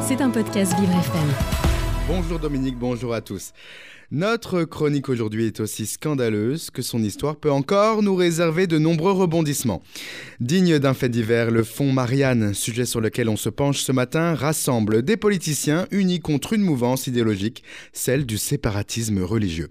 C'est un podcast Vivre FM. Bonjour Dominique, bonjour à tous. Notre chronique aujourd'hui est aussi scandaleuse que son histoire peut encore nous réserver de nombreux rebondissements. Digne d'un fait divers, le fonds Marianne, sujet sur lequel on se penche ce matin, rassemble des politiciens unis contre une mouvance idéologique, celle du séparatisme religieux.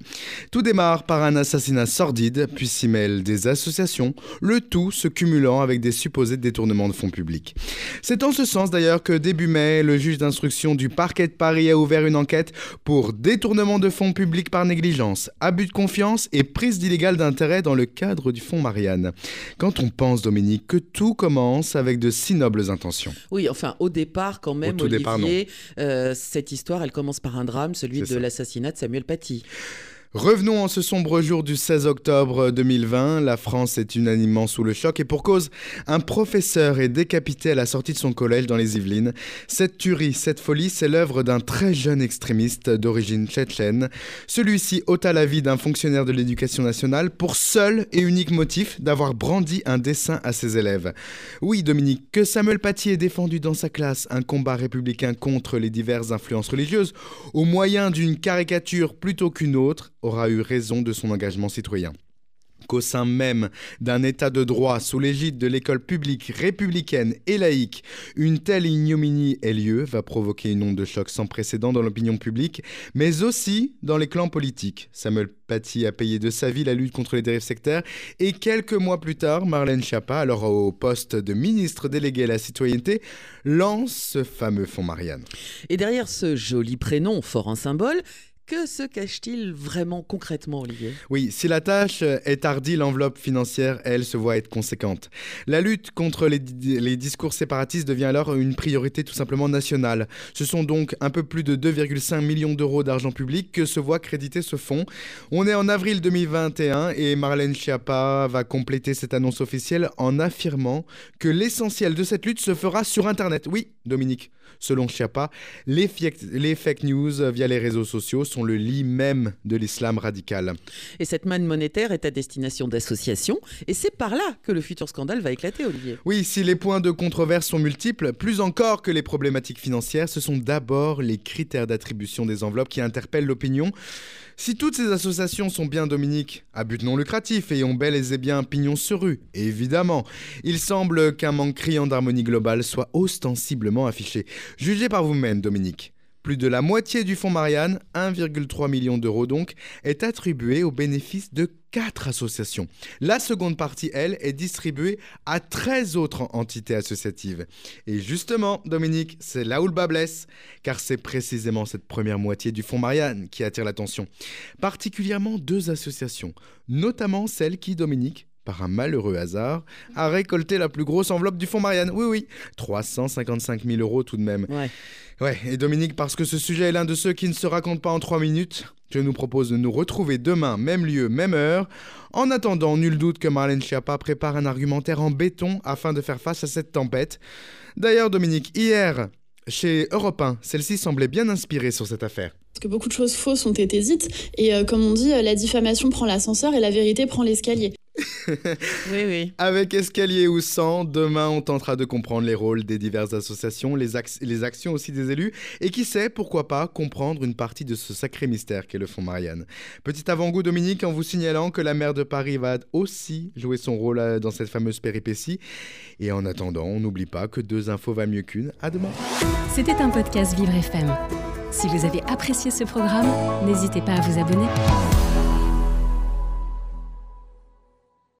Tout démarre par un assassinat sordide, puis s'y mêlent des associations, le tout se cumulant avec des supposés détournements de fonds publics. C'est en ce sens d'ailleurs que début mai, le juge d'instruction du parquet de Paris a ouvert une enquête pour détournement de fonds publics public par négligence, abus de confiance et prise d'illégal d'intérêt dans le cadre du fonds Marianne. Quand on pense, Dominique, que tout commence avec de si nobles intentions. Oui, enfin, au départ, quand même, Olivier, euh, cette histoire, elle commence par un drame, celui de l'assassinat de Samuel Paty. Revenons en ce sombre jour du 16 octobre 2020. La France est unanimement sous le choc et pour cause, un professeur est décapité à la sortie de son collège dans les Yvelines. Cette tuerie, cette folie, c'est l'œuvre d'un très jeune extrémiste d'origine tchétchène. Celui-ci ôta la vie d'un fonctionnaire de l'éducation nationale pour seul et unique motif d'avoir brandi un dessin à ses élèves. Oui, Dominique, que Samuel Paty ait défendu dans sa classe un combat républicain contre les diverses influences religieuses au moyen d'une caricature plutôt qu'une autre aura eu raison de son engagement citoyen qu'au sein même d'un État de droit sous l'égide de l'école publique républicaine et laïque, une telle ignominie ait lieu va provoquer une onde de choc sans précédent dans l'opinion publique, mais aussi dans les clans politiques. Samuel Paty a payé de sa vie la lutte contre les dérives sectaires et quelques mois plus tard, Marlène Schiappa, alors au poste de ministre délégué à la citoyenneté, lance ce fameux fonds Marianne. Et derrière ce joli prénom, fort en symbole, que se cache-t-il vraiment concrètement, Olivier? Oui, si la tâche est hardie, l'enveloppe financière, elle, se voit être conséquente. La lutte contre les, discours séparatistes devient alors une priorité tout simplement nationale. Ce sont donc un peu plus de 2,5 millions d'euros d'argent public que se voit créditer ce fonds. On est en avril 2021 et Marlène Schiappa va compléter cette annonce officielle en affirmant que l'essentiel de cette lutte se fera sur Internet. Oui, Dominique, selon Schiappa, les, les fake news via les réseaux sociaux sont le lit même de l'islam radical. Et cette manne monétaire est à destination d'associations, et c'est par là que le futur scandale va éclater, Olivier. Oui, si les points de controverse sont multiples, plus encore que les problématiques financières, ce sont d'abord les critères d'attribution des enveloppes qui interpellent l'opinion. Si toutes ces associations sont bien, Dominique, à but non lucratif et ont bel et bien pignon sur rue, évidemment, il semble qu'un manque criant d'harmonie globale soit ostensiblement affiché. Jugez par vous-même, Dominique. Plus de la moitié du fonds Marianne, 1,3 million d'euros donc, est attribué au bénéfice de 4 associations. La seconde partie, elle, est distribuée à 13 autres entités associatives. Et justement, Dominique, c'est là où le bas blesse, car c'est précisément cette première moitié du fonds Marianne qui attire l'attention. Particulièrement deux associations, notamment celle qui, Dominique, par un malheureux hasard, a récolté la plus grosse enveloppe du fonds Marianne. Oui, oui, 355 000 euros tout de même. Ouais. Ouais, et Dominique, parce que ce sujet est l'un de ceux qui ne se racontent pas en trois minutes, je nous propose de nous retrouver demain, même lieu, même heure. En attendant, nul doute que Marlène Schiappa prépare un argumentaire en béton afin de faire face à cette tempête. D'ailleurs, Dominique, hier, chez Europe 1, celle-ci semblait bien inspirée sur cette affaire. Parce que beaucoup de choses fausses ont été dites, et euh, comme on dit, euh, la diffamation prend l'ascenseur et la vérité prend l'escalier. oui, oui. Avec Escalier ou sans, demain on tentera de comprendre les rôles des diverses associations, les, les actions aussi des élus, et qui sait, pourquoi pas, comprendre une partie de ce sacré mystère qu'est le Fonds Marianne. Petit avant-goût, Dominique, en vous signalant que la maire de Paris va aussi jouer son rôle euh, dans cette fameuse péripétie. Et en attendant, on n'oublie pas que deux infos va mieux qu'une. À demain. C'était un podcast Vivre FM. Si vous avez apprécié ce programme, n'hésitez pas à vous abonner.